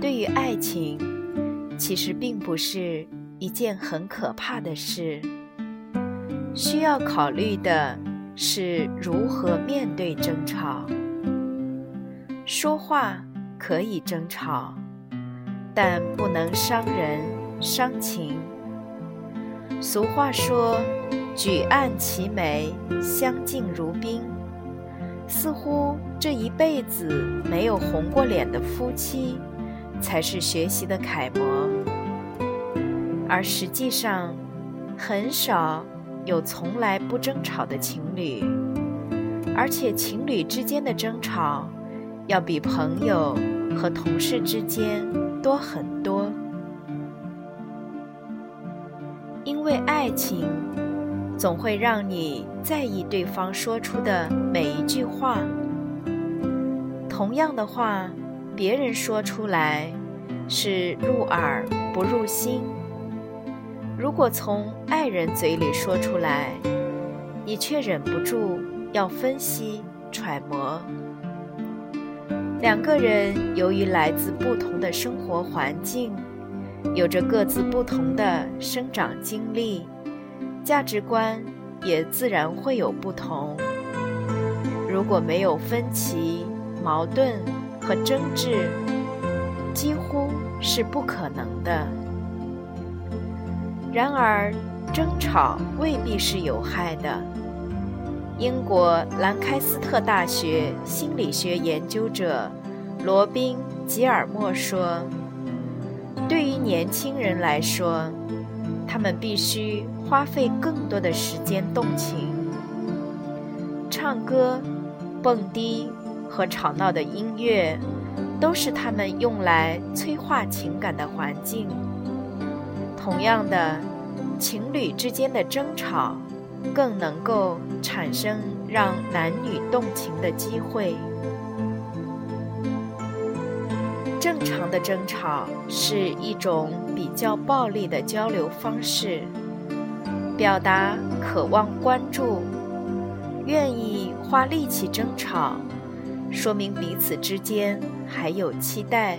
对于爱情，其实并不是一件很可怕的事。需要考虑的是如何面对争吵。说话可以争吵，但不能伤人伤情。俗话说：“举案齐眉，相敬如宾。”似乎这一辈子没有红过脸的夫妻，才是学习的楷模。而实际上，很少有从来不争吵的情侣，而且情侣之间的争吵，要比朋友和同事之间多很多。因为爱情。总会让你在意对方说出的每一句话。同样的话，别人说出来是入耳不入心。如果从爱人嘴里说出来，你却忍不住要分析揣摩。两个人由于来自不同的生活环境，有着各自不同的生长经历。价值观也自然会有不同。如果没有分歧、矛盾和争执，几乎是不可能的。然而，争吵未必是有害的。英国兰开斯特大学心理学研究者罗宾·吉尔莫说：“对于年轻人来说，他们必须。”花费更多的时间动情，唱歌、蹦迪和吵闹的音乐，都是他们用来催化情感的环境。同样的，情侣之间的争吵，更能够产生让男女动情的机会。正常的争吵是一种比较暴力的交流方式。表达渴望关注，愿意花力气争吵，说明彼此之间还有期待，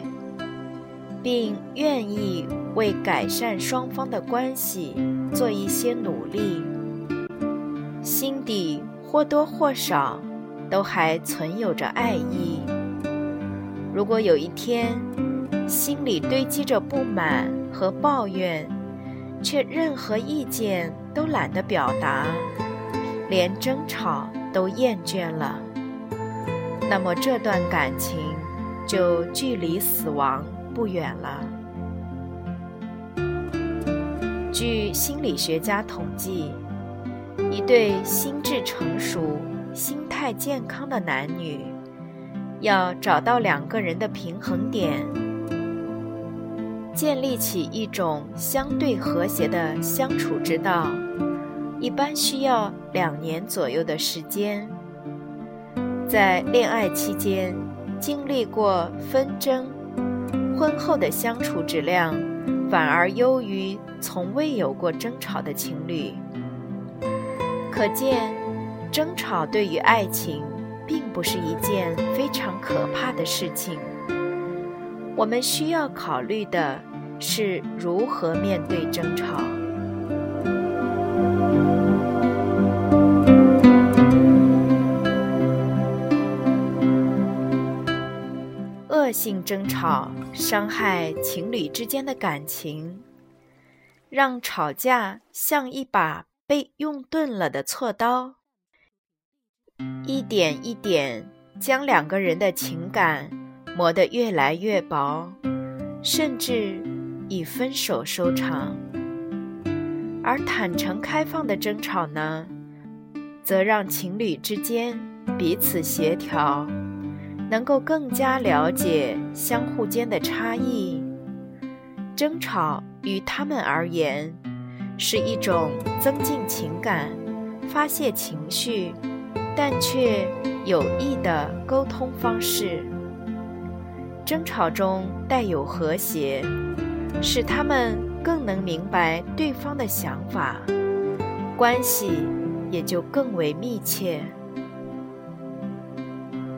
并愿意为改善双方的关系做一些努力，心底或多或少都还存有着爱意。如果有一天心里堆积着不满和抱怨，却任何意见都懒得表达，连争吵都厌倦了，那么这段感情就距离死亡不远了。据心理学家统计，一对心智成熟、心态健康的男女，要找到两个人的平衡点。建立起一种相对和谐的相处之道，一般需要两年左右的时间。在恋爱期间经历过纷争，婚后的相处质量反而优于从未有过争吵的情侣。可见，争吵对于爱情并不是一件非常可怕的事情。我们需要考虑的是如何面对争吵。恶性争吵伤害情侣之间的感情，让吵架像一把被用钝了的锉刀，一点一点将两个人的情感。磨得越来越薄，甚至以分手收场。而坦诚开放的争吵呢，则让情侣之间彼此协调，能够更加了解相互间的差异。争吵于他们而言，是一种增进情感、发泄情绪，但却有益的沟通方式。争吵中带有和谐，使他们更能明白对方的想法，关系也就更为密切。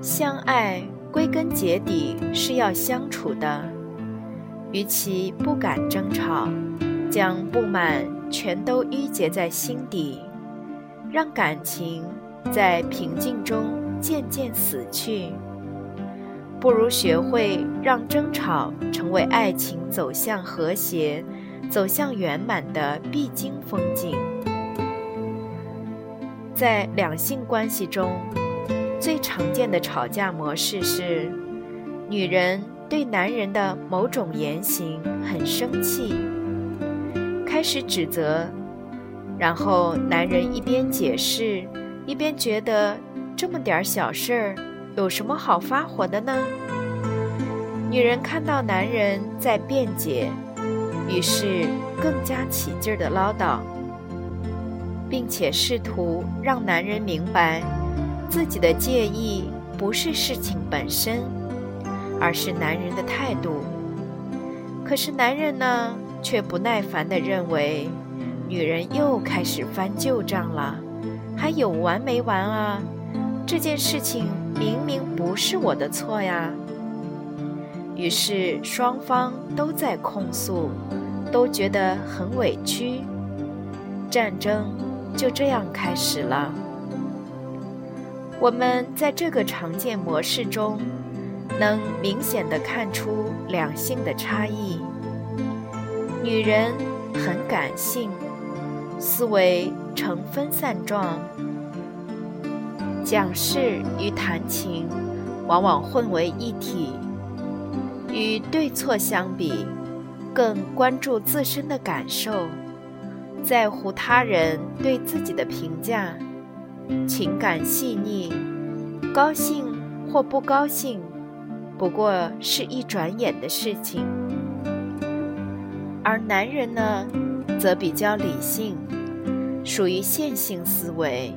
相爱归根结底是要相处的，与其不敢争吵，将不满全都郁结在心底，让感情在平静中渐渐死去，不如学会让争吵成为爱情走向和谐、走向圆满的必经风景。在两性关系中。最常见的吵架模式是，女人对男人的某种言行很生气，开始指责，然后男人一边解释，一边觉得这么点小事儿有什么好发火的呢？女人看到男人在辩解，于是更加起劲儿的唠叨，并且试图让男人明白。自己的介意不是事情本身，而是男人的态度。可是男人呢，却不耐烦地认为，女人又开始翻旧账了，还有完没完啊？这件事情明明不是我的错呀。于是双方都在控诉，都觉得很委屈，战争就这样开始了。我们在这个常见模式中，能明显的看出两性的差异。女人很感性，思维呈分散状，讲事与谈情往往混为一体。与对错相比，更关注自身的感受，在乎他人对自己的评价。情感细腻，高兴或不高兴，不过是一转眼的事情。而男人呢，则比较理性，属于线性思维，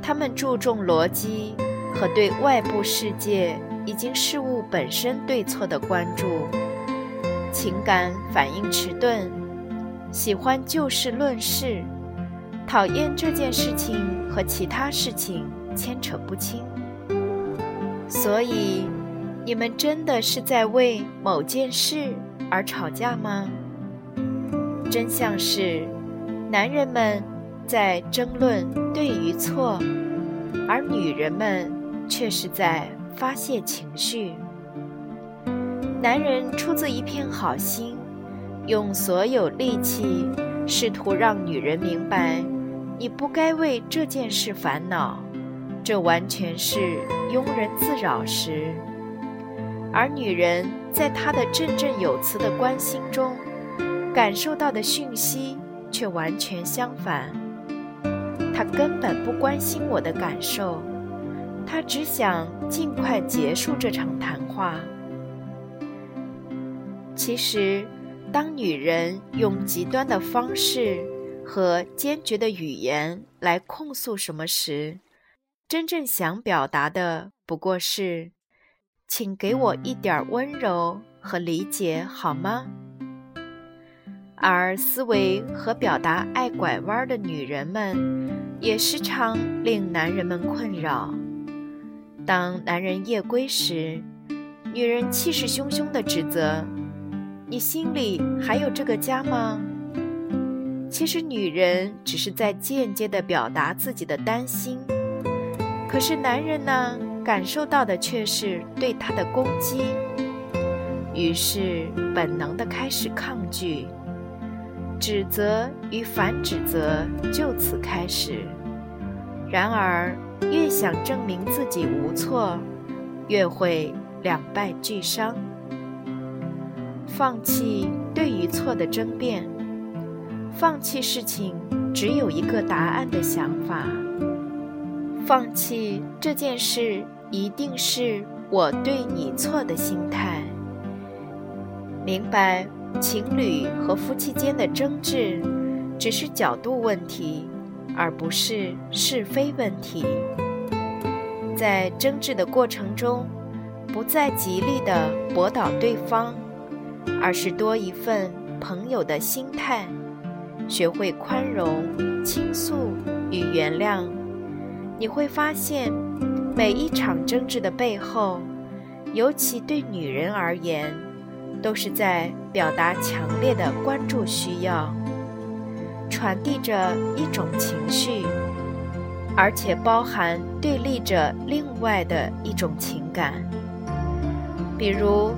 他们注重逻辑和对外部世界以及事物本身对错的关注，情感反应迟钝，喜欢就事论事。讨厌这件事情和其他事情牵扯不清，所以你们真的是在为某件事而吵架吗？真相是，男人们在争论对与错，而女人们却是在发泄情绪。男人出自一片好心，用所有力气试图让女人明白。你不该为这件事烦恼，这完全是庸人自扰时。而女人在她的振振有词的关心中，感受到的讯息却完全相反。她根本不关心我的感受，她只想尽快结束这场谈话。其实，当女人用极端的方式。和坚决的语言来控诉什么时，真正想表达的不过是，请给我一点温柔和理解好吗？而思维和表达爱拐弯的女人们，也时常令男人们困扰。当男人夜归时，女人气势汹汹地指责：“你心里还有这个家吗？”其实，女人只是在间接地表达自己的担心，可是男人呢，感受到的却是对她的攻击，于是本能地开始抗拒，指责与反指责就此开始。然而，越想证明自己无错，越会两败俱伤，放弃对与错的争辩。放弃事情只有一个答案的想法，放弃这件事一定是我对你错的心态。明白，情侣和夫妻间的争执只是角度问题，而不是是非问题。在争执的过程中，不再极力的驳倒对方，而是多一份朋友的心态，学会宽容、倾诉与原谅。你会发现，每一场争执的背后，尤其对女人而言，都是在表达强烈的关注需要，传递着一种情绪。而且包含对立着另外的一种情感，比如，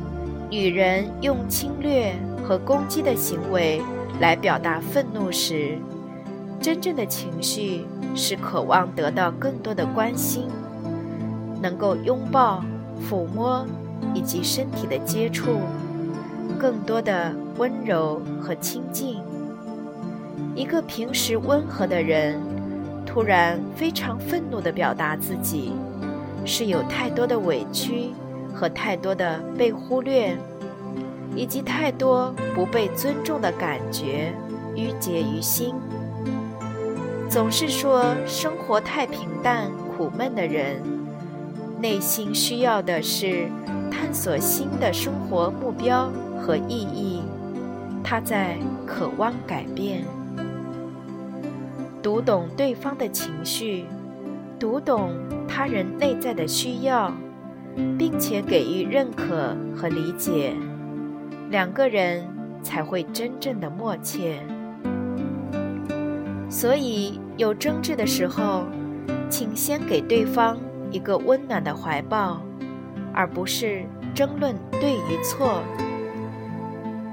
女人用侵略和攻击的行为来表达愤怒时，真正的情绪是渴望得到更多的关心，能够拥抱、抚摸以及身体的接触，更多的温柔和亲近。一个平时温和的人。突然非常愤怒地表达自己，是有太多的委屈和太多的被忽略，以及太多不被尊重的感觉郁结于心。总是说生活太平淡苦闷的人，内心需要的是探索新的生活目标和意义。他在渴望改变。读懂对方的情绪，读懂他人内在的需要，并且给予认可和理解，两个人才会真正的默契。所以，有争执的时候，请先给对方一个温暖的怀抱，而不是争论对与错。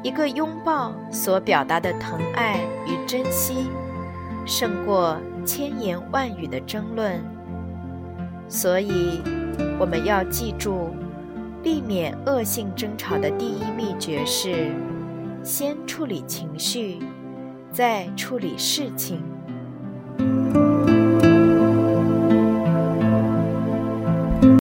一个拥抱所表达的疼爱与珍惜。胜过千言万语的争论，所以我们要记住，避免恶性争吵的第一秘诀是：先处理情绪，再处理事情。